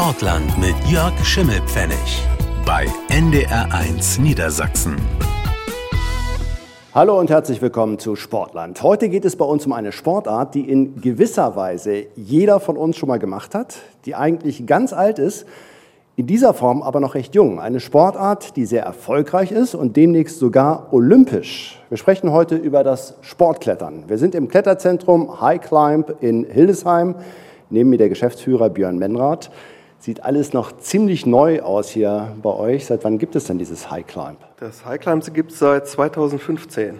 Sportland mit Jörg Schimmelpfennig bei NDR1 Niedersachsen. Hallo und herzlich willkommen zu Sportland. Heute geht es bei uns um eine Sportart, die in gewisser Weise jeder von uns schon mal gemacht hat, die eigentlich ganz alt ist, in dieser Form aber noch recht jung. Eine Sportart, die sehr erfolgreich ist und demnächst sogar olympisch. Wir sprechen heute über das Sportklettern. Wir sind im Kletterzentrum High Climb in Hildesheim. Neben mir der Geschäftsführer Björn Menrath. Sieht alles noch ziemlich neu aus hier bei euch. Seit wann gibt es denn dieses High Climb? Das High Climb gibt es seit 2015.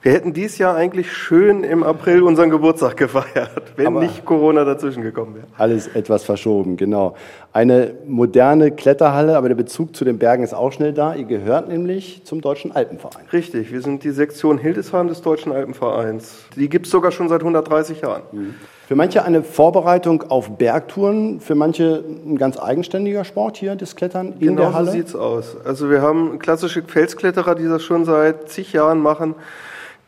Wir hätten dieses Jahr eigentlich schön im April unseren Geburtstag gefeiert, wenn Aber nicht Corona dazwischen gekommen wäre. Alles etwas verschoben, genau. Eine moderne Kletterhalle, aber der Bezug zu den Bergen ist auch schnell da. Ihr gehört nämlich zum Deutschen Alpenverein. Richtig, wir sind die Sektion Hildesheim des Deutschen Alpenvereins. Die gibt es sogar schon seit 130 Jahren. Mhm. Für manche eine Vorbereitung auf Bergtouren, für manche ein ganz eigenständiger Sport hier, das Klettern in genau der Halle. Genau so sieht's aus. Also wir haben klassische Felskletterer, die das schon seit zig Jahren machen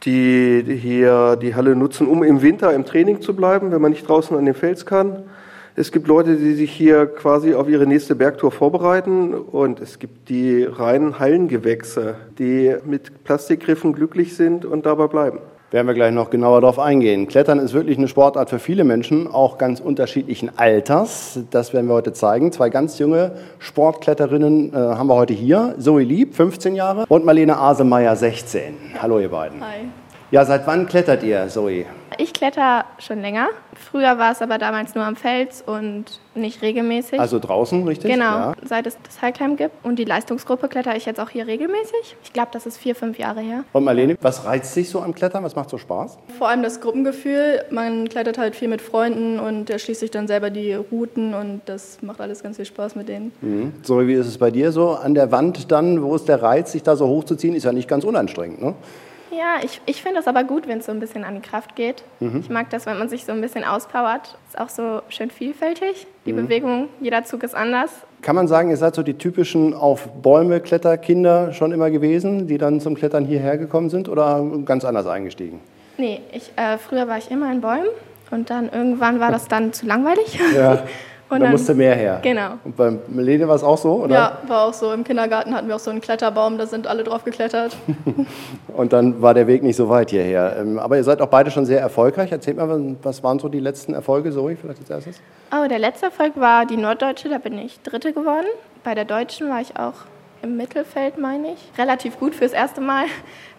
die hier die Halle nutzen, um im Winter im Training zu bleiben, wenn man nicht draußen an den Fels kann. Es gibt Leute, die sich hier quasi auf ihre nächste Bergtour vorbereiten und es gibt die reinen Hallengewächse, die mit Plastikgriffen glücklich sind und dabei bleiben werden wir gleich noch genauer darauf eingehen. Klettern ist wirklich eine Sportart für viele Menschen, auch ganz unterschiedlichen Alters. Das werden wir heute zeigen. Zwei ganz junge Sportkletterinnen äh, haben wir heute hier. Zoe Lieb, 15 Jahre, und Marlene Asemeyer, 16. Hallo ihr beiden. Hi. Ja, seit wann klettert ihr, Zoe? Ich kletter schon länger. Früher war es aber damals nur am Fels und nicht regelmäßig. Also draußen, richtig? Genau, ja. seit es das Highclimb gibt. Und die Leistungsgruppe kletter ich jetzt auch hier regelmäßig. Ich glaube, das ist vier, fünf Jahre her. Und Marlene, was reizt dich so am Klettern? Was macht so Spaß? Vor allem das Gruppengefühl. Man klettert halt viel mit Freunden und erschließt sich dann selber die Routen und das macht alles ganz viel Spaß mit denen. Mhm. So, wie ist es bei dir so? An der Wand dann, wo ist der Reiz, sich da so hochzuziehen? Ist ja nicht ganz unanstrengend, ne? Ja, ich, ich finde es aber gut, wenn es so ein bisschen an die Kraft geht. Mhm. Ich mag das, wenn man sich so ein bisschen auspowert. Ist auch so schön vielfältig. Die mhm. Bewegung, jeder Zug ist anders. Kann man sagen, ihr seid so die typischen auf Bäume Kletterkinder schon immer gewesen, die dann zum Klettern hierher gekommen sind oder ganz anders eingestiegen? Nee, ich, äh, früher war ich immer in Bäumen und dann irgendwann war das dann zu langweilig. Ja. Und da musste mehr her. Genau. Und bei Melene war es auch so, oder? Ja, war auch so. Im Kindergarten hatten wir auch so einen Kletterbaum, da sind alle drauf geklettert. und dann war der Weg nicht so weit hierher. Ähm, aber ihr seid auch beide schon sehr erfolgreich. Erzählt mal, was waren so die letzten Erfolge, Zoe, vielleicht als erstes? Oh, der letzte Erfolg war die Norddeutsche, da bin ich Dritte geworden. Bei der Deutschen war ich auch im Mittelfeld, meine ich. Relativ gut fürs erste Mal.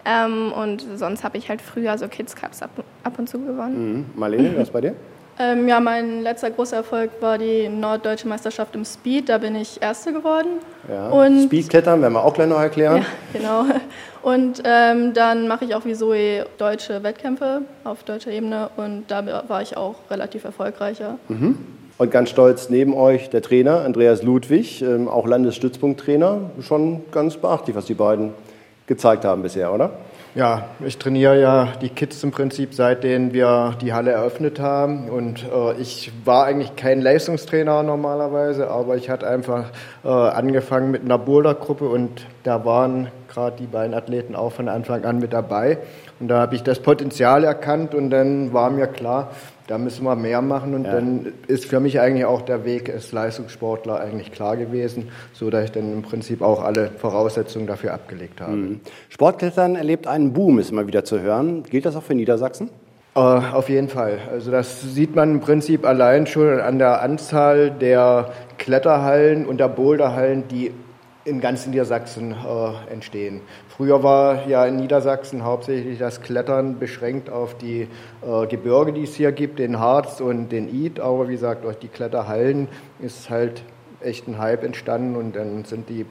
Ähm, und sonst habe ich halt früher so Kids Cups ab, ab und zu gewonnen. Mhm. Marlene, was bei dir? Ähm, ja, mein letzter großer Erfolg war die norddeutsche Meisterschaft im Speed. Da bin ich Erste geworden. Ja, und Speedklettern werden wir auch gleich noch erklären. Ja, genau. Und ähm, dann mache ich auch wie Zoe deutsche Wettkämpfe auf deutscher Ebene und da war ich auch relativ erfolgreicher. Mhm. Und ganz stolz neben euch der Trainer Andreas Ludwig, ähm, auch Landesstützpunkttrainer. Schon ganz beachtlich, was die beiden gezeigt haben bisher, oder? Ja, ich trainiere ja die Kids im Prinzip, seitdem wir die Halle eröffnet haben. Und äh, ich war eigentlich kein Leistungstrainer normalerweise, aber ich hatte einfach äh, angefangen mit einer Bouldergruppe und da waren gerade die beiden Athleten auch von Anfang an mit dabei. Und da habe ich das Potenzial erkannt und dann war mir klar, da müssen wir mehr machen und ja. dann ist für mich eigentlich auch der Weg als Leistungssportler eigentlich klar gewesen, so dass ich dann im Prinzip auch alle Voraussetzungen dafür abgelegt habe. Mhm. Sportklettern erlebt einen Boom, ist immer wieder zu hören. Gilt das auch für Niedersachsen? Äh, auf jeden Fall. Also das sieht man im Prinzip allein schon an der Anzahl der Kletterhallen und der Boulderhallen, die in ganz Niedersachsen äh, entstehen. Früher war ja in Niedersachsen hauptsächlich das Klettern beschränkt auf die äh, Gebirge, die es hier gibt, den Harz und den Id. Aber wie gesagt, durch die Kletterhallen ist halt echt ein Hype entstanden und dann sind die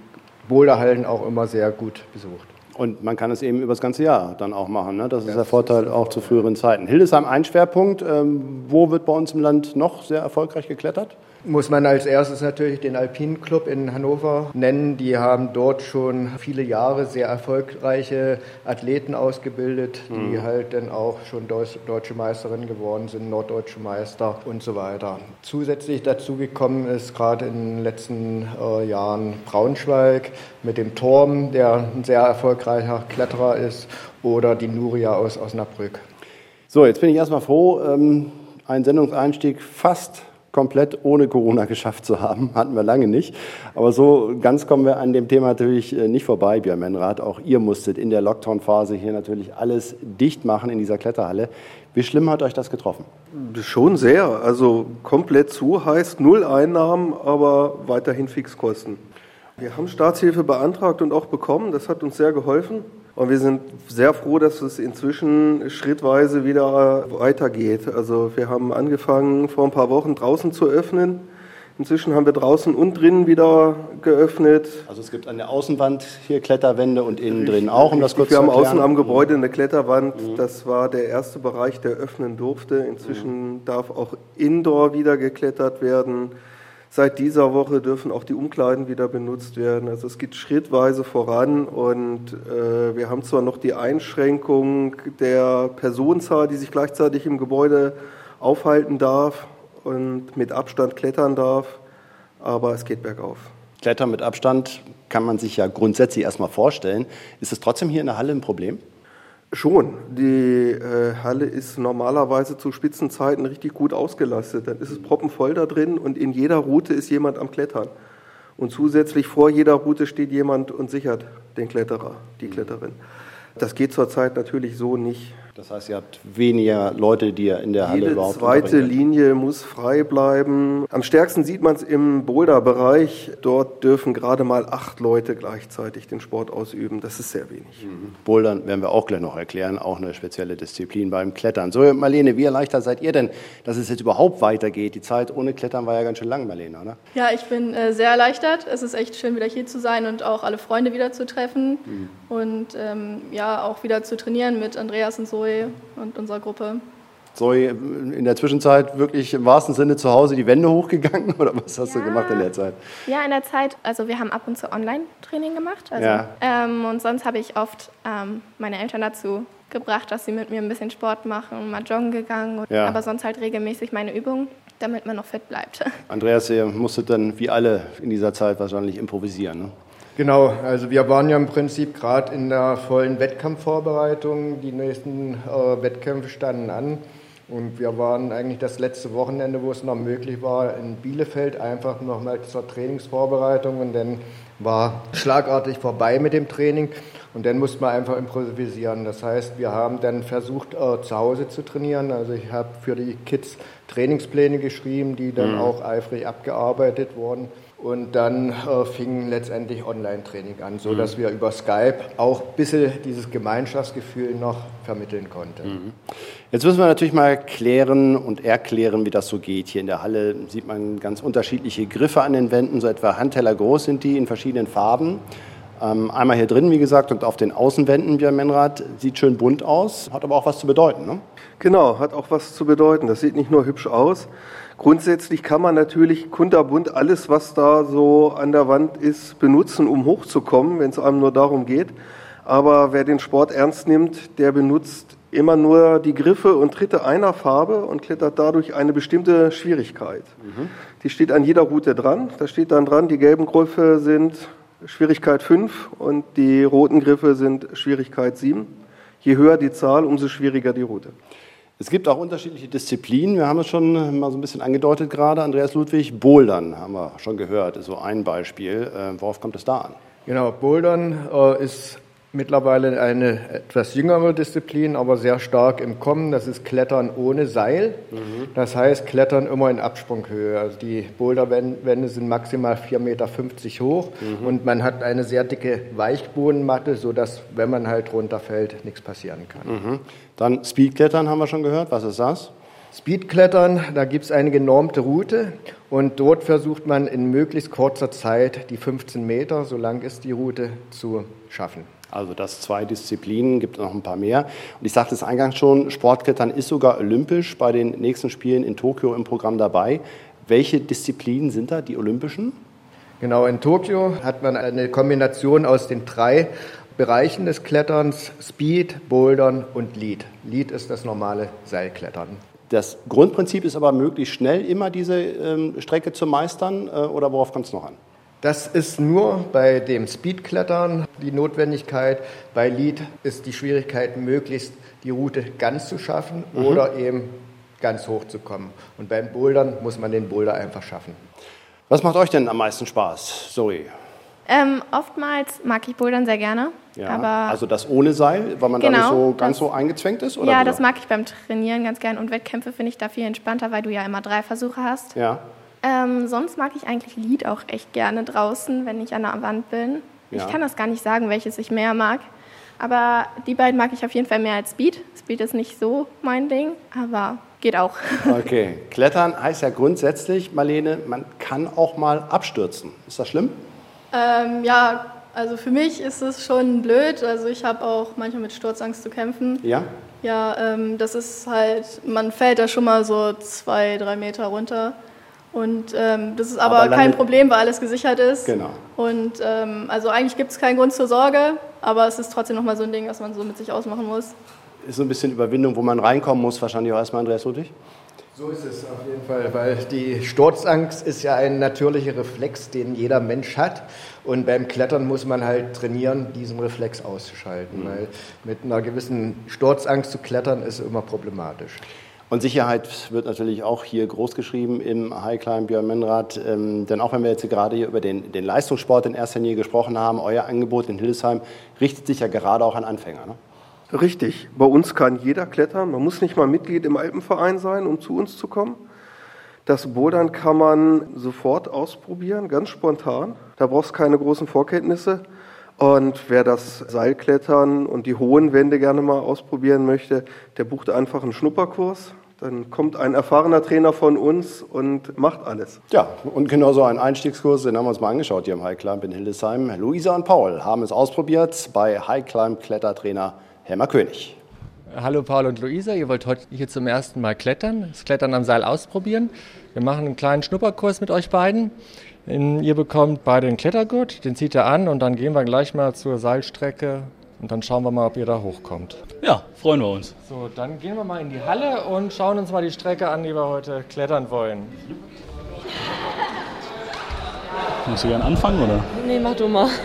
Boulderhallen auch immer sehr gut besucht. Und man kann es eben über das ganze Jahr dann auch machen. Ne? Das ist ja, der Vorteil auch zu früheren Zeiten. Hildesheim ein Schwerpunkt. Ähm, wo wird bei uns im Land noch sehr erfolgreich geklettert? Muss man als erstes natürlich den Alpinen Club in Hannover nennen. Die haben dort schon viele Jahre sehr erfolgreiche Athleten ausgebildet, die mhm. halt dann auch schon deutsche Meisterin geworden sind, norddeutsche Meister und so weiter. Zusätzlich dazu gekommen ist gerade in den letzten äh, Jahren Braunschweig mit dem Turm, der ein sehr erfolgreicher Kletterer ist, oder die Nuria aus Osnabrück. So, jetzt bin ich erstmal froh, ähm, ein Sendungseinstieg fast komplett ohne Corona geschafft zu haben. Hatten wir lange nicht. Aber so ganz kommen wir an dem Thema natürlich äh, nicht vorbei, Björn Menrath. Auch ihr musstet in der Lockdown-Phase hier natürlich alles dicht machen in dieser Kletterhalle. Wie schlimm hat euch das getroffen? Schon sehr. Also komplett zu heißt null Einnahmen, aber weiterhin Fixkosten. Wir haben Staatshilfe beantragt und auch bekommen. Das hat uns sehr geholfen. Und wir sind sehr froh, dass es inzwischen schrittweise wieder weitergeht. Also wir haben angefangen, vor ein paar Wochen draußen zu öffnen. Inzwischen haben wir draußen und drinnen wieder geöffnet. Also es gibt an der Außenwand hier Kletterwände und innen drin auch, um das kurz wir zu haben außen am Gebäude eine Kletterwand. Mhm. Das war der erste Bereich, der öffnen durfte. Inzwischen mhm. darf auch Indoor wieder geklettert werden. Seit dieser Woche dürfen auch die Umkleiden wieder benutzt werden. Also es geht schrittweise voran und äh, wir haben zwar noch die Einschränkung der Personenzahl, die sich gleichzeitig im Gebäude aufhalten darf und mit Abstand klettern darf, aber es geht bergauf. Klettern mit Abstand kann man sich ja grundsätzlich erstmal vorstellen. Ist es trotzdem hier in der Halle ein Problem? Schon. Die äh, Halle ist normalerweise zu Spitzenzeiten richtig gut ausgelastet. Dann ist es proppenvoll da drin und in jeder Route ist jemand am Klettern. Und zusätzlich vor jeder Route steht jemand und sichert den Kletterer, die Kletterin. Das geht zurzeit natürlich so nicht. Das heißt, ihr habt weniger Leute, die ihr in der Halle Jede überhaupt zweite Linie muss frei bleiben. Am stärksten sieht man es im Boulder-Bereich. Dort dürfen gerade mal acht Leute gleichzeitig den Sport ausüben. Das ist sehr wenig. Mhm. Bouldern werden wir auch gleich noch erklären, auch eine spezielle Disziplin beim Klettern. So, Marlene, wie erleichtert seid ihr denn, dass es jetzt überhaupt weitergeht? Die Zeit ohne Klettern war ja ganz schön lang, Marlene, oder? Ja, ich bin äh, sehr erleichtert. Es ist echt schön, wieder hier zu sein und auch alle Freunde wieder zu treffen mhm. und ähm, ja, auch wieder zu trainieren mit Andreas und so Zoe und unserer Gruppe. Zoe, in der Zwischenzeit wirklich im wahrsten Sinne zu Hause die Wände hochgegangen oder was hast ja. du gemacht in der Zeit? Ja, in der Zeit, also wir haben ab und zu Online-Training gemacht. Also, ja. ähm, und sonst habe ich oft ähm, meine Eltern dazu gebracht, dass sie mit mir ein bisschen Sport machen mal joggen gegangen. Und, ja. Aber sonst halt regelmäßig meine Übungen, damit man noch fit bleibt. Andreas, ihr musstet dann wie alle in dieser Zeit wahrscheinlich improvisieren. Ne? Genau, also wir waren ja im Prinzip gerade in der vollen Wettkampfvorbereitung. Die nächsten äh, Wettkämpfe standen an. Und wir waren eigentlich das letzte Wochenende, wo es noch möglich war, in Bielefeld einfach nochmal zur Trainingsvorbereitung. Und dann war schlagartig vorbei mit dem Training. Und dann musste man einfach improvisieren. Das heißt, wir haben dann versucht, äh, zu Hause zu trainieren. Also ich habe für die Kids Trainingspläne geschrieben, die dann mhm. auch eifrig abgearbeitet wurden. Und dann äh, fing letztendlich Online-Training an, sodass mhm. wir über Skype auch ein bisschen dieses Gemeinschaftsgefühl noch vermitteln konnten. Mhm. Jetzt müssen wir natürlich mal klären und erklären, wie das so geht. Hier in der Halle sieht man ganz unterschiedliche Griffe an den Wänden, so etwa Handteller groß sind die in verschiedenen Farben. Ähm, einmal hier drin, wie gesagt, und auf den Außenwänden, Björn Menrad, sieht schön bunt aus, hat aber auch was zu bedeuten. Ne? Genau, hat auch was zu bedeuten. Das sieht nicht nur hübsch aus, Grundsätzlich kann man natürlich kunterbunt alles, was da so an der Wand ist, benutzen, um hochzukommen, wenn es einem nur darum geht. Aber wer den Sport ernst nimmt, der benutzt immer nur die Griffe und Tritte einer Farbe und klettert dadurch eine bestimmte Schwierigkeit. Mhm. Die steht an jeder Route dran. Da steht dann dran, die gelben Griffe sind Schwierigkeit 5 und die roten Griffe sind Schwierigkeit 7. Je höher die Zahl, umso schwieriger die Route. Es gibt auch unterschiedliche Disziplinen. Wir haben es schon mal so ein bisschen angedeutet gerade. Andreas Ludwig, Bouldern haben wir schon gehört, ist so ein Beispiel. Äh, worauf kommt es da an? Genau, Bouldern äh, ist mittlerweile eine etwas jüngere Disziplin, aber sehr stark im Kommen. Das ist Klettern ohne Seil. Mhm. Das heißt, Klettern immer in Absprunghöhe. Also die Boulderwände sind maximal 4,50 Meter hoch mhm. und man hat eine sehr dicke Weichbodenmatte, sodass, wenn man halt runterfällt, nichts passieren kann. Mhm. Dann Speedklettern haben wir schon gehört. Was ist das? Speedklettern, da gibt es eine genormte Route und dort versucht man in möglichst kurzer Zeit die 15 Meter, so lang ist die Route, zu schaffen. Also das zwei Disziplinen, gibt noch ein paar mehr. Und ich sagte es eingangs schon, Sportklettern ist sogar olympisch bei den nächsten Spielen in Tokio im Programm dabei. Welche Disziplinen sind da, die olympischen? Genau, in Tokio hat man eine Kombination aus den drei Bereichen des Kletterns, Speed, Bouldern und Lead. Lead ist das normale Seilklettern. Das Grundprinzip ist aber möglichst schnell immer diese ähm, Strecke zu meistern äh, oder worauf kommt es noch an? Das ist nur bei dem Speedklettern die Notwendigkeit. Bei Lead ist die Schwierigkeit, möglichst die Route ganz zu schaffen mhm. oder eben ganz hoch zu kommen. Und beim Bouldern muss man den Boulder einfach schaffen. Was macht euch denn am meisten Spaß, Zoe? Ähm, oftmals mag ich Bouldern sehr gerne. Ja, aber also das ohne Seil, weil man da Genau, nicht so ganz das- so eingezwängt ist? Oder ja, wie? das mag ich beim Trainieren ganz gern. Und Wettkämpfe finde ich da viel entspannter, weil du ja immer drei Versuche hast. Ja, Ähm, sonst mag ich eigentlich Lied auch echt gerne draußen, wenn ich an der Wand bin. Ja. Ich kann das gar nicht sagen, welches ich mehr mag. Aber die beiden mag ich auf jeden Fall mehr als Speed. Speed ist nicht so mein Ding, aber geht auch. okay. Klettern heißt ja grundsätzlich, Marlene, man kann auch mal abstürzen. Ist das schlimm? Ähm, ja, also für mich ist es schon blöd. Also ich habe auch manchmal mit Sturzangst zu kämpfen. Ja? Ja, ähm, das ist halt, man fällt da schon mal so zwei, drei Meter runter. Und ähm, das ist aber, Aber kein Problem, weil alles gesichert ist. Genau. Und ähm, also eigentlich gibt es keinen Grund zur Sorge, aber es ist trotzdem nochmal so ein Ding, was man so mit sich ausmachen muss. Ist so ein bisschen Überwindung, wo man reinkommen muss, wahrscheinlich auch erstmal, Andreas Ludwig? So ist es auf jeden Fall, weil die Sturzangst ist ja ein natürlicher Reflex, den jeder Mensch hat. Und beim Klettern muss man halt trainieren, diesen Reflex auszuschalten, weil mit einer gewissen Sturzangst zu klettern ist immer problematisch. Und Sicherheit wird natürlich auch hier groß geschrieben im High Climb Björn Menrad. Ähm, denn auch wenn wir jetzt gerade hier über den, den Leistungssport in erster Linie gesprochen haben, euer Angebot in Hildesheim richtet sich ja gerade auch an Anfänger. Ne? Richtig. Bei uns kann jeder klettern. Man muss nicht mal Mitglied im Alpenverein sein, um zu uns zu kommen. Das Bouldern kann man sofort ausprobieren, ganz spontan. Da brauchst du keine großen Vorkenntnisse. Und wer das Seilklettern und die hohen Wände gerne mal ausprobieren möchte, der bucht einfach einen Schnupperkurs. Dann kommt ein erfahrener Trainer von uns und macht alles. Ja, und genauso ein Einstiegskurs, den haben wir uns mal angeschaut hier im High Climb in Hildesheim. Luisa und Paul haben es ausprobiert bei High Climb Klettertrainer Helmer König. Hallo Paul und Luisa, ihr wollt heute hier zum ersten Mal klettern, das Klettern am Seil ausprobieren. Wir machen einen kleinen Schnupperkurs mit euch beiden. In- Ihr bekommt beide einen Klettergurt, den zieht ihr an und dann gehen wir gleich mal zur Seilstrecke und dann schauen wir mal, ob ihr da hochkommt. Ja, freuen wir uns. So, dann gehen wir mal in die Halle und schauen uns mal die Strecke an, die wir heute klettern wollen. Musst du gerne anfangen, oder? Nee, mach du mal.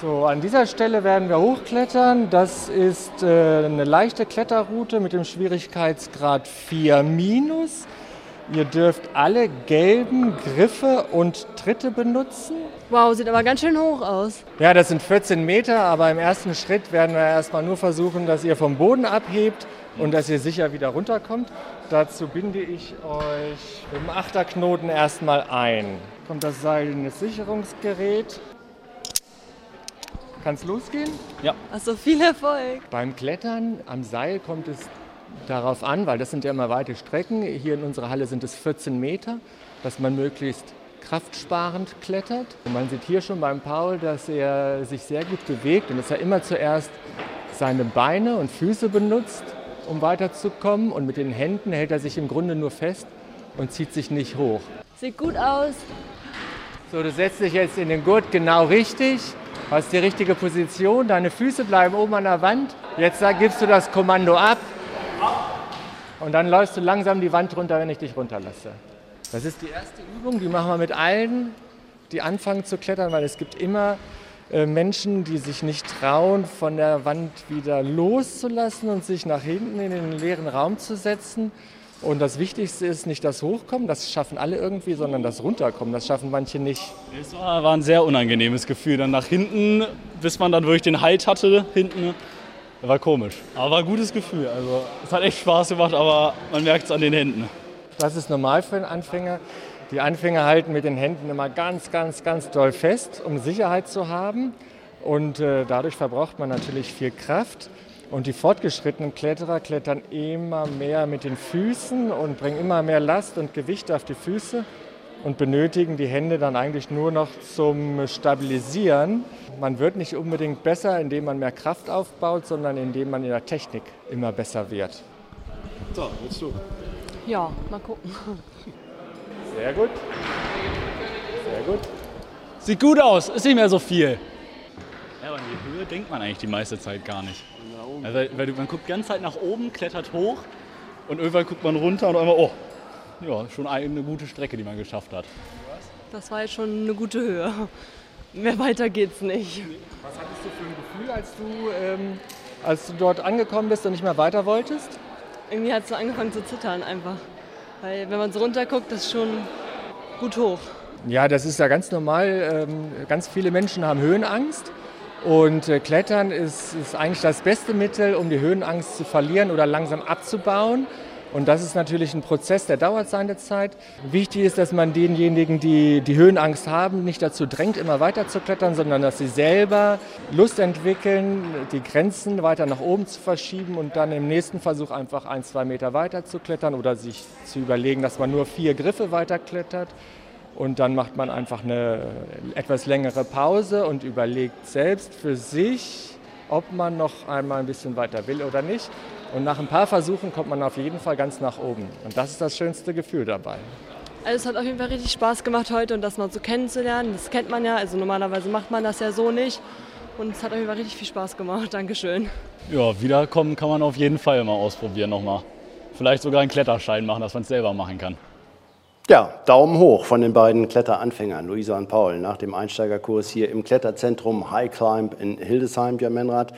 So, an dieser Stelle werden wir hochklettern. Das ist äh, eine leichte Kletterroute mit dem Schwierigkeitsgrad 4 minus. Ihr dürft alle gelben Griffe und Tritte benutzen. Wow, sieht aber ganz schön hoch aus. Ja, das sind 14 Meter, aber im ersten Schritt werden wir erstmal nur versuchen, dass ihr vom Boden abhebt und dass ihr sicher wieder runterkommt. Dazu binde ich euch dem Achterknoten erstmal ein. Kommt das Seil in das Sicherungsgerät. Kann es losgehen? Also viel Erfolg. Beim Klettern am Seil kommt es darauf an, weil das sind ja immer weite Strecken. Hier in unserer Halle sind es 14 Meter, dass man möglichst kraftsparend klettert. Man sieht hier schon beim Paul, dass er sich sehr gut bewegt und dass er immer zuerst seine Beine und Füße benutzt, um weiterzukommen. Und mit den Händen hält er sich im Grunde nur fest und zieht sich nicht hoch. Sieht gut aus. So, du setzt dich jetzt in den Gurt genau richtig, hast die richtige Position, deine Füße bleiben oben an der Wand. Jetzt gibst du das Kommando ab und dann läufst du langsam die Wand runter, wenn ich dich runterlasse. Das ist die erste Übung, die machen wir mit allen, die anfangen zu klettern, weil es gibt immer äh, Menschen, die sich nicht trauen, von der Wand wieder loszulassen und sich nach hinten in den leeren Raum zu setzen. Und das Wichtigste ist nicht das Hochkommen, das schaffen alle irgendwie, sondern das Runterkommen, das schaffen manche nicht. Es war, war ein sehr unangenehmes Gefühl. Dann nach hinten, bis man dann wirklich den Halt hatte, hinten. War komisch. Aber war ein gutes Gefühl. Also, es hat echt Spaß gemacht, aber man merkt es an den Händen. Das ist normal für einen Anfänger. Die Anfänger halten mit den Händen immer ganz, ganz, ganz doll fest, um Sicherheit zu haben. Und äh, dadurch verbraucht man natürlich viel Kraft. Und die fortgeschrittenen Kletterer klettern immer mehr mit den Füßen und bringen immer mehr Last und Gewicht auf die Füße und benötigen die Hände dann eigentlich nur noch zum Stabilisieren. Man wird nicht unbedingt besser, indem man mehr Kraft aufbaut, sondern indem man in der Technik immer besser wird. Ja, mal gucken. Sehr gut. Sehr gut. Sieht gut aus, ist nicht mehr so viel. Ja, aber an die Höhe denkt man eigentlich die meiste Zeit gar nicht. Also, weil du, man guckt die ganze Zeit nach oben, klettert hoch und irgendwann guckt man runter und einmal, oh, ja, schon eine gute Strecke, die man geschafft hat. Das war jetzt schon eine gute Höhe. Mehr weiter geht's nicht. Was hattest du für ein Gefühl, als du, ähm, als du dort angekommen bist und nicht mehr weiter wolltest? irgendwie hat es so angefangen zu zittern einfach. Weil wenn man so runterguckt, das ist schon gut hoch. Ja, das ist ja ganz normal. Ähm, ganz viele Menschen haben Höhenangst. Und äh, Klettern ist, ist eigentlich das beste Mittel, um die Höhenangst zu verlieren oder langsam abzubauen. Und das ist natürlich ein Prozess, der dauert seine Zeit. Wichtig ist, dass man denjenigen, die die Höhenangst haben, nicht dazu drängt, immer weiter zu klettern, sondern dass sie selber Lust entwickeln, die Grenzen weiter nach oben zu verschieben und dann im nächsten Versuch einfach ein, zwei Meter weiter zu klettern oder sich zu überlegen, dass man nur vier Griffe weiter klettert. Und dann macht man einfach eine etwas längere Pause und überlegt selbst für sich, ob man noch einmal ein bisschen weiter will oder nicht. Und nach ein paar Versuchen kommt man auf jeden Fall ganz nach oben. Und das ist das schönste Gefühl dabei. Also es hat auf jeden Fall richtig Spaß gemacht heute und das mal so kennenzulernen. Das kennt man ja, also normalerweise macht man das ja so nicht. Und es hat auf jeden Fall richtig viel Spaß gemacht. Dankeschön. Ja, wiederkommen kann man auf jeden Fall mal ausprobieren nochmal. Vielleicht sogar einen Kletterschein machen, dass man es selber machen kann. Ja, Daumen hoch von den beiden Kletteranfängern, Luisa und Paul, nach dem Einsteigerkurs hier im Kletterzentrum High Climb in Hildesheim, Björn Menrad.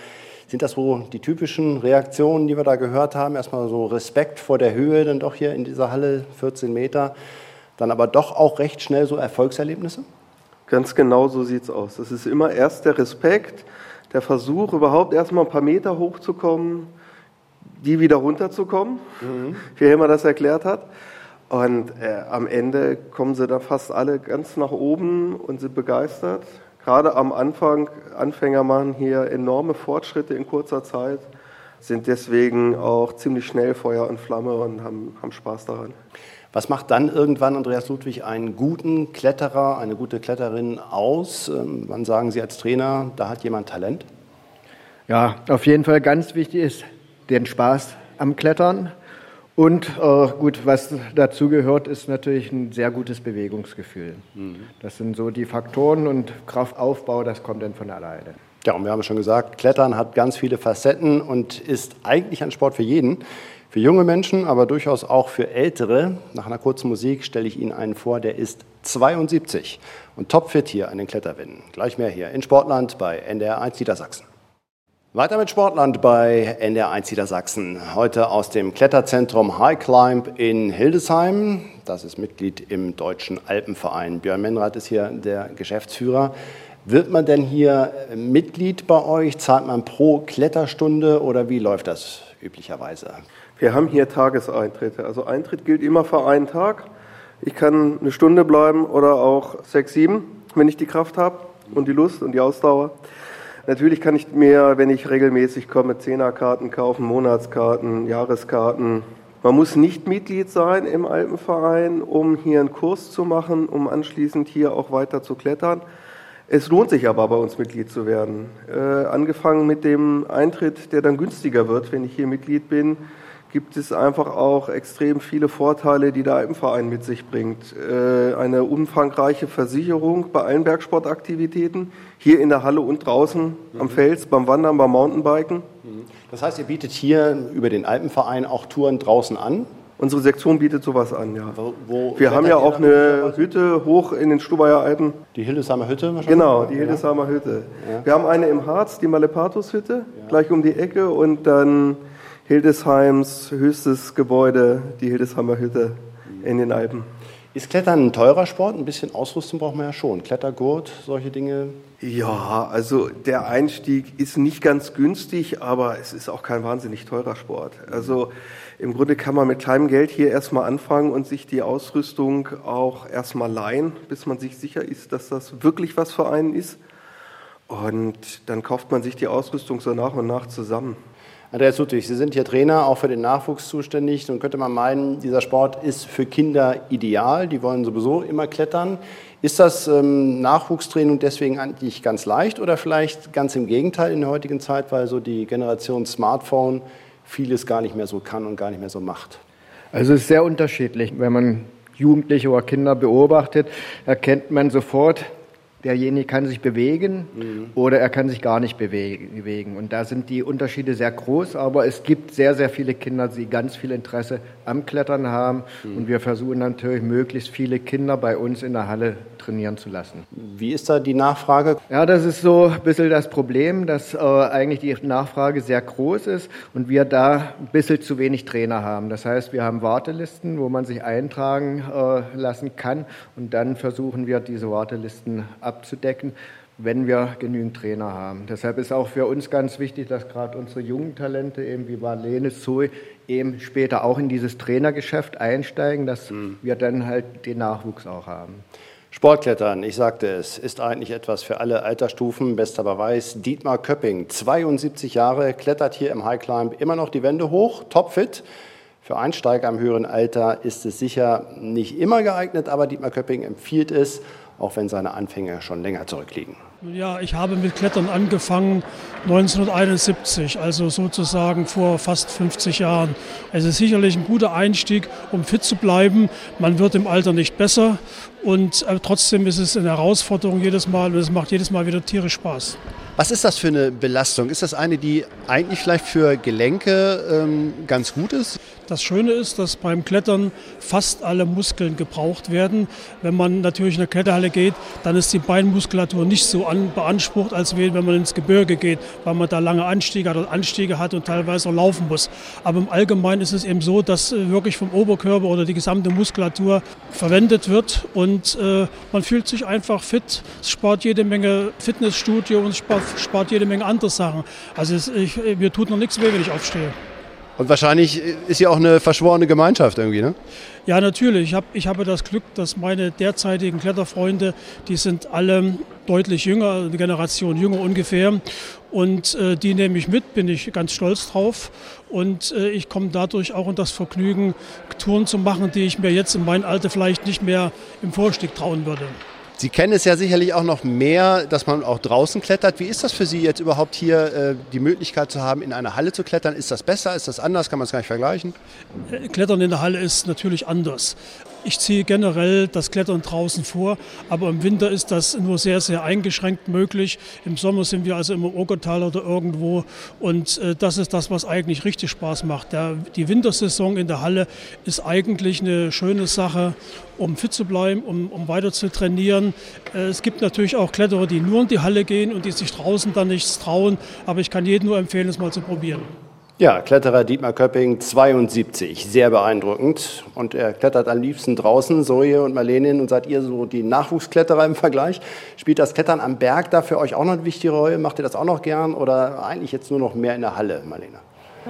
Sind das so die typischen Reaktionen, die wir da gehört haben? Erstmal so Respekt vor der Höhe, dann doch hier in dieser Halle, 14 Meter. Dann aber doch auch recht schnell so Erfolgserlebnisse? Ganz genau so sieht es aus. Es ist immer erst der Respekt, der Versuch, überhaupt erstmal ein paar Meter hochzukommen, die wieder runterzukommen, mhm. wie Helmer das erklärt hat. Und äh, am Ende kommen sie da fast alle ganz nach oben und sind begeistert gerade am Anfang, Anfänger machen hier enorme Fortschritte in kurzer Zeit, sind deswegen auch ziemlich schnell Feuer und Flamme und haben, haben Spaß daran. Was macht dann irgendwann, Andreas Ludwig, einen guten Kletterer, eine gute Kletterin aus? Ähm, wann sagen Sie als Trainer, da hat jemand Talent? Ja, auf jeden Fall ganz wichtig ist den Spaß am Klettern und äh, gut, was dazu gehört, ist natürlich ein sehr gutes Bewegungsgefühl. Mhm. Das sind so die Faktoren und Kraftaufbau, das kommt dann von alleine. Ja, und wir haben schon gesagt, Klettern hat ganz viele Facetten und ist eigentlich ein Sport für jeden. Für junge Menschen, aber durchaus auch für Ältere. Nach einer kurzen Musik stelle ich Ihnen einen vor, der ist 72 und topfit hier an den Kletterwinden. Gleich mehr hier in Sportland bei NDR 1 Niedersachsen. Weiter mit Sportland bei NDR1 Niedersachsen. Heute aus dem Kletterzentrum High Climb in Hildesheim. Das ist Mitglied im Deutschen Alpenverein. Björn Menrath ist hier der Geschäftsführer. Wird man denn hier Mitglied bei euch? Zahlt man pro Kletterstunde oder wie läuft das üblicherweise? Wir haben hier Tageseintritte. Also Eintritt gilt immer für einen Tag. Ich kann eine Stunde bleiben oder auch sechs, sieben, wenn ich die Kraft habe und die Lust und die Ausdauer. Natürlich kann ich mir, wenn ich regelmäßig komme, Zehnerkarten kaufen, Monatskarten, Jahreskarten. Man muss nicht Mitglied sein im Alpenverein, um hier einen Kurs zu machen, um anschließend hier auch weiter zu klettern. Es lohnt sich aber bei uns Mitglied zu werden. Äh, angefangen mit dem Eintritt, der dann günstiger wird, wenn ich hier Mitglied bin, gibt es einfach auch extrem viele Vorteile, die der Alpenverein mit sich bringt. Äh, eine umfangreiche Versicherung bei allen Bergsportaktivitäten, hier in der Halle und draußen mhm. am Fels, beim Wandern, beim Mountainbiken. Mhm. Das heißt, ihr bietet hier über den Alpenverein auch Touren draußen an? Unsere Sektion bietet sowas an, ja. Wo, wo Wir haben ja auch eine Hütte hoch in den Stubaier Alpen. Die Hildesheimer Hütte wahrscheinlich? Genau, die Hildesheimer Hütte. Ja. Wir haben eine im Harz, die Malepatus Hütte, ja. gleich um die Ecke und dann Hildesheims höchstes Gebäude, die Hildesheimer Hütte in den Alpen. Ist Klettern ein teurer Sport? Ein bisschen Ausrüstung braucht man ja schon. Klettergurt, solche Dinge? Ja, also der Einstieg ist nicht ganz günstig, aber es ist auch kein wahnsinnig teurer Sport. Also im Grunde kann man mit kleinem Geld hier erstmal anfangen und sich die Ausrüstung auch erstmal leihen, bis man sich sicher ist, dass das wirklich was für einen ist. Und dann kauft man sich die Ausrüstung so nach und nach zusammen. Andreas Ludwig, Sie sind hier Trainer, auch für den Nachwuchs zuständig. Nun könnte man meinen, dieser Sport ist für Kinder ideal. Die wollen sowieso immer klettern. Ist das ähm, Nachwuchstraining deswegen eigentlich ganz leicht oder vielleicht ganz im Gegenteil in der heutigen Zeit, weil so die Generation Smartphone vieles gar nicht mehr so kann und gar nicht mehr so macht? Also es ist sehr unterschiedlich. Wenn man Jugendliche oder Kinder beobachtet, erkennt man sofort, derjenige kann sich bewegen mhm. oder er kann sich gar nicht bewegen. Und da sind die Unterschiede sehr groß, aber es gibt sehr, sehr viele Kinder, die ganz viel Interesse am Klettern haben. Mhm. Und wir versuchen natürlich, möglichst viele Kinder bei uns in der Halle trainieren zu lassen. Wie ist da die Nachfrage? Ja, das ist so ein bisschen das Problem, dass äh, eigentlich die Nachfrage sehr groß ist und wir da ein bisschen zu wenig Trainer haben. Das heißt, wir haben Wartelisten, wo man sich eintragen äh, lassen kann und dann versuchen wir, diese Wartelisten abzudecken wenn wir genügend Trainer haben. Deshalb ist auch für uns ganz wichtig, dass gerade unsere jungen Talente, eben wie Marlene, Zoe, eben später auch in dieses Trainergeschäft einsteigen, dass mhm. wir dann halt den Nachwuchs auch haben. Sportklettern, ich sagte es, ist eigentlich etwas für alle Altersstufen. Bester Beweis, Dietmar Köpping, 72 Jahre, klettert hier im High Climb immer noch die Wände hoch, topfit. Für Einsteiger im höheren Alter ist es sicher nicht immer geeignet, aber Dietmar Köpping empfiehlt es, auch wenn seine Anfänge schon länger zurückliegen. Ja, ich habe mit Klettern angefangen 1971, also sozusagen vor fast 50 Jahren. Es ist sicherlich ein guter Einstieg, um fit zu bleiben. Man wird im Alter nicht besser und äh, trotzdem ist es eine Herausforderung jedes Mal und es macht jedes Mal wieder tierisch Spaß. Was ist das für eine Belastung? Ist das eine, die eigentlich vielleicht für Gelenke ähm, ganz gut ist? Das Schöne ist, dass beim Klettern fast alle Muskeln gebraucht werden. Wenn man natürlich in eine Kletterhalle geht, dann ist die Beinmuskulatur nicht so an, beansprucht, als wenn man ins Gebirge geht, weil man da lange Anstiege hat, Anstiege hat und teilweise auch laufen muss. Aber im Allgemeinen ist es eben so, dass äh, wirklich vom Oberkörper oder die gesamte Muskulatur verwendet wird und äh, man fühlt sich einfach fit. Es spart jede Menge Fitnessstudio und spart, spart jede Menge andere Sachen. Also es, ich, mir tut noch nichts weh, wenn ich aufstehe. Und wahrscheinlich ist ja auch eine verschworene Gemeinschaft irgendwie, ne? Ja, natürlich. Ich, hab, ich habe das Glück, dass meine derzeitigen Kletterfreunde, die sind alle deutlich jünger, eine Generation jünger ungefähr. Und äh, die nehme ich mit, bin ich ganz stolz drauf. Und äh, ich komme dadurch auch in das Vergnügen, Touren zu machen, die ich mir jetzt in meinem Alter vielleicht nicht mehr im Vorstieg trauen würde. Sie kennen es ja sicherlich auch noch mehr, dass man auch draußen klettert. Wie ist das für Sie jetzt überhaupt hier äh, die Möglichkeit zu haben, in einer Halle zu klettern? Ist das besser? Ist das anders? Kann man es gar nicht vergleichen? Klettern in der Halle ist natürlich anders. Ich ziehe generell das Klettern draußen vor, aber im Winter ist das nur sehr, sehr eingeschränkt möglich. Im Sommer sind wir also im Ogertal oder irgendwo und äh, das ist das, was eigentlich richtig Spaß macht. Die Wintersaison in der Halle ist eigentlich eine schöne Sache, um fit zu bleiben, um, um weiter zu trainieren. Äh, es gibt natürlich auch Kletterer, die nur in die Halle gehen und die sich draußen dann nichts trauen, aber ich kann jedem nur empfehlen, es mal zu probieren. Ja, Kletterer Dietmar Köpping, 72, sehr beeindruckend. Und er klettert am liebsten draußen, Zoe und Marlene. Und seid ihr so die Nachwuchskletterer im Vergleich? Spielt das Klettern am Berg da für euch auch noch eine wichtige Rolle? Macht ihr das auch noch gern oder eigentlich jetzt nur noch mehr in der Halle, Marlene?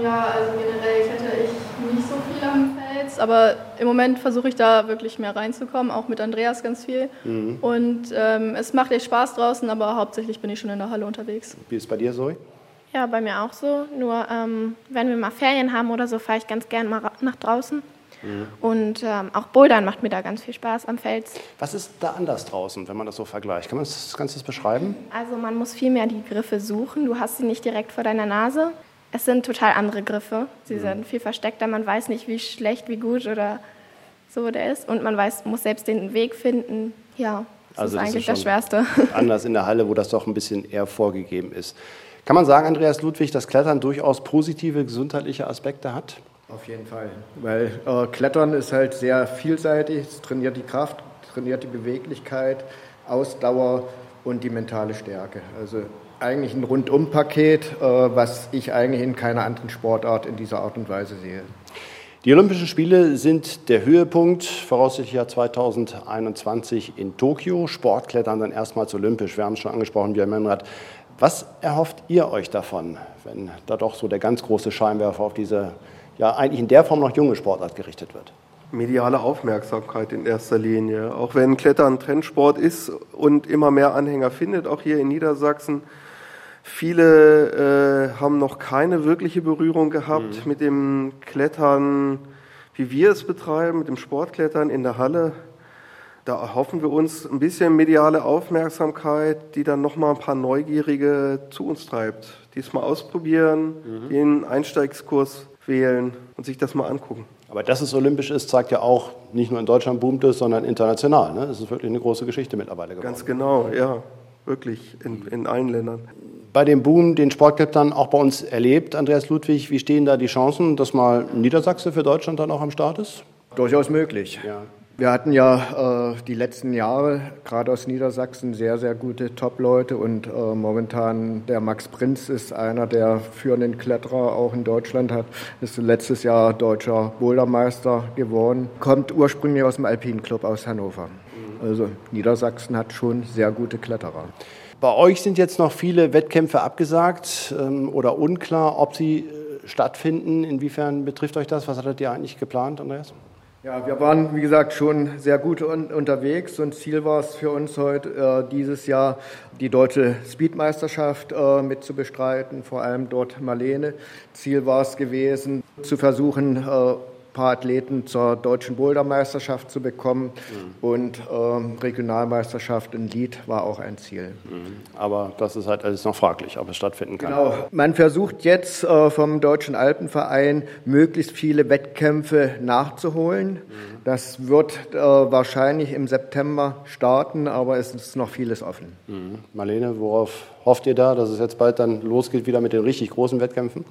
Ja, also generell klettere ich nicht so viel am Fels, aber im Moment versuche ich da wirklich mehr reinzukommen, auch mit Andreas ganz viel. Mhm. Und ähm, es macht echt Spaß draußen, aber hauptsächlich bin ich schon in der Halle unterwegs. Wie ist es bei dir, Zoe? Ja, bei mir auch so. Nur ähm, wenn wir mal Ferien haben oder so, fahre ich ganz gern mal nach draußen. Mhm. Und ähm, auch Bouldern macht mir da ganz viel Spaß am Fels. Was ist da anders draußen, wenn man das so vergleicht? Kann man das Ganze beschreiben? Also man muss viel mehr die Griffe suchen. Du hast sie nicht direkt vor deiner Nase. Es sind total andere Griffe. Sie mhm. sind viel versteckter. Man weiß nicht, wie schlecht, wie gut oder so der ist. Und man weiß, muss selbst den Weg finden. Ja, das also ist eigentlich das, ist das Schwerste. Anders in der Halle, wo das doch ein bisschen eher vorgegeben ist. Kann man sagen, Andreas Ludwig, dass Klettern durchaus positive gesundheitliche Aspekte hat? Auf jeden Fall, weil äh, Klettern ist halt sehr vielseitig, es trainiert die Kraft, trainiert die Beweglichkeit, Ausdauer und die mentale Stärke. Also eigentlich ein Rundumpaket, äh, was ich eigentlich in keiner anderen Sportart in dieser Art und Weise sehe. Die Olympischen Spiele sind der Höhepunkt, voraussichtlich Jahr 2021 in Tokio. Sportklettern dann erstmals olympisch. Wir haben es schon angesprochen, Björn Menrad. Was erhofft ihr euch davon, wenn da doch so der ganz große Scheinwerfer auf diese ja eigentlich in der Form noch junge Sportart gerichtet wird? Mediale Aufmerksamkeit in erster Linie. Auch wenn Klettern Trendsport ist und immer mehr Anhänger findet, auch hier in Niedersachsen. Viele äh, haben noch keine wirkliche Berührung gehabt mhm. mit dem Klettern, wie wir es betreiben, mit dem Sportklettern in der Halle da erhoffen wir uns ein bisschen mediale Aufmerksamkeit, die dann nochmal ein paar Neugierige zu uns treibt, die es mal ausprobieren, mhm. den Einsteigskurs wählen und sich das mal angucken. Aber dass es olympisch ist, zeigt ja auch, nicht nur in Deutschland boomt es, sondern international. Ne? Es ist wirklich eine große Geschichte mittlerweile geworden. Ganz genau, ja, wirklich in, in allen Ländern. Bei dem Boom, den Sportclub dann auch bei uns erlebt, Andreas Ludwig, wie stehen da die Chancen, dass mal Niedersachse für Deutschland dann auch am Start ist? Durchaus möglich. Ja. Wir hatten ja äh, die letzten Jahre, gerade aus Niedersachsen, sehr, sehr gute Top-Leute und äh, momentan der Max Prinz ist einer der führenden Kletterer auch in Deutschland, hat ist letztes Jahr deutscher Bouldermeister geworden, kommt ursprünglich aus dem Alpinen Club aus Hannover. Also Niedersachsen hat schon sehr gute Kletterer. Bei euch sind jetzt noch viele Wettkämpfe abgesagt ähm, oder unklar, ob sie äh, stattfinden. Inwiefern betrifft euch das? Was hattet ihr eigentlich geplant, Andreas? Ja, wir waren, wie gesagt, schon sehr gut un unterwegs und Ziel war es für uns heute, äh, dieses Jahr die deutsche Speedmeisterschaft äh, mit zu bestreiten, vor allem dort Marlene. Ziel war es gewesen, zu versuchen, äh, paar Athleten zur deutschen Bouldermeisterschaft zu bekommen mhm. und ähm, Regionalmeisterschaft in Lied war auch ein Ziel. Mhm. Aber das ist halt alles noch fraglich, ob es stattfinden kann. Genau. Man versucht jetzt äh, vom Deutschen Alpenverein möglichst viele Wettkämpfe nachzuholen. Mhm. Das wird äh, wahrscheinlich im September starten, aber es ist noch vieles offen. Mhm. Marlene, worauf hofft ihr da, dass es jetzt bald dann losgeht wieder mit den richtig großen Wettkämpfen?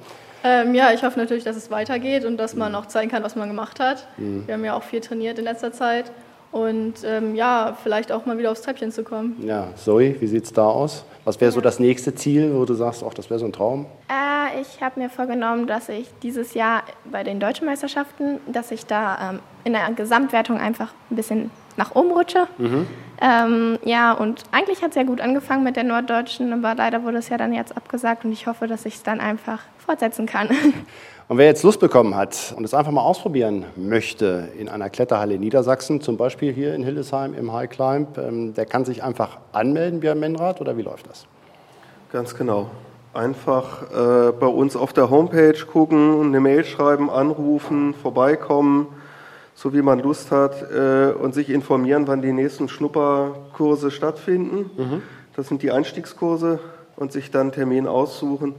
Ähm, ja, ich hoffe natürlich, dass es weitergeht und dass man auch zeigen kann, was man gemacht hat. Mhm. Wir haben ja auch viel trainiert in letzter Zeit und ähm, ja, vielleicht auch mal wieder aufs Treppchen zu kommen. Ja, Zoe, wie sieht es da aus? Was wäre so das nächste Ziel, wo du sagst, ach, das wäre so ein Traum? Äh, ich habe mir vorgenommen, dass ich dieses Jahr bei den deutschen Meisterschaften, dass ich da ähm, in der Gesamtwertung einfach ein bisschen nach oben rutsche. Mhm. Ähm, ja, und eigentlich hat es ja gut angefangen mit der Norddeutschen, aber leider wurde es ja dann jetzt abgesagt und ich hoffe, dass ich es dann einfach fortsetzen kann. Und wer jetzt Lust bekommen hat und es einfach mal ausprobieren möchte in einer Kletterhalle in Niedersachsen, zum Beispiel hier in Hildesheim im High Climb, ähm, der kann sich einfach anmelden Björn Menrad oder wie läuft das? Ganz genau. Einfach äh, bei uns auf der Homepage gucken, eine Mail schreiben, anrufen, vorbeikommen so wie man Lust hat, äh, und sich informieren, wann die nächsten Schnupperkurse stattfinden. Mhm. Das sind die Einstiegskurse und sich dann Termin aussuchen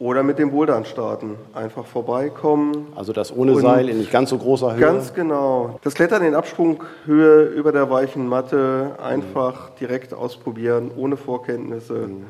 oder mit dem Bouldern starten. Einfach vorbeikommen. Also das ohne Seil in nicht ganz so großer Höhe? Ganz genau. Das Klettern in Absprunghöhe über der weichen Matte einfach mhm. direkt ausprobieren, ohne Vorkenntnisse. Mhm.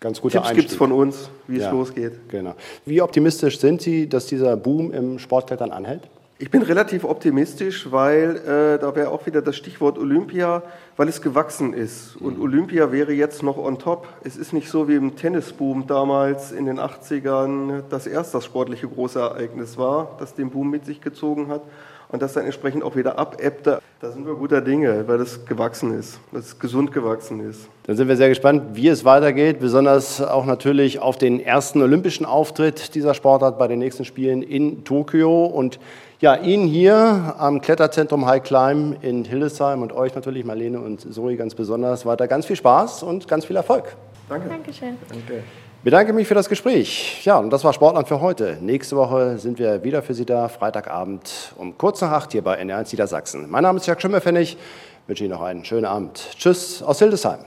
Ganz guter Tipps gibt es von uns, wie ja, es losgeht. Genau. Wie optimistisch sind Sie, dass dieser Boom im Sportklettern anhält? Ich bin relativ optimistisch, weil äh, da wäre auch wieder das Stichwort Olympia, weil es gewachsen ist. Und Olympia wäre jetzt noch on top. Es ist nicht so wie im Tennisboom damals in den 80ern, das erst das sportliche große Ereignis war, das den Boom mit sich gezogen hat und das dann entsprechend auch wieder abebbte. Da sind wir guter Dinge, weil das gewachsen ist, dass es gesund gewachsen ist. Dann sind wir sehr gespannt, wie es weitergeht, besonders auch natürlich auf den ersten olympischen Auftritt dieser Sportart bei den nächsten Spielen in Tokio und ja, Ihnen hier am Kletterzentrum High Climb in Hildesheim und euch natürlich, Marlene und Zoe, ganz besonders weiter ganz viel Spaß und ganz viel Erfolg. Danke. Dankeschön. Danke. Bedanke mich für das Gespräch. Ja, und das war Sportland für heute. Nächste Woche sind wir wieder für Sie da, Freitagabend um kurz nach acht hier bei NR1 Niedersachsen. Mein Name ist Jörg Schimmerpfennig. Ich wünsche Ihnen noch einen schönen Abend. Tschüss aus Hildesheim.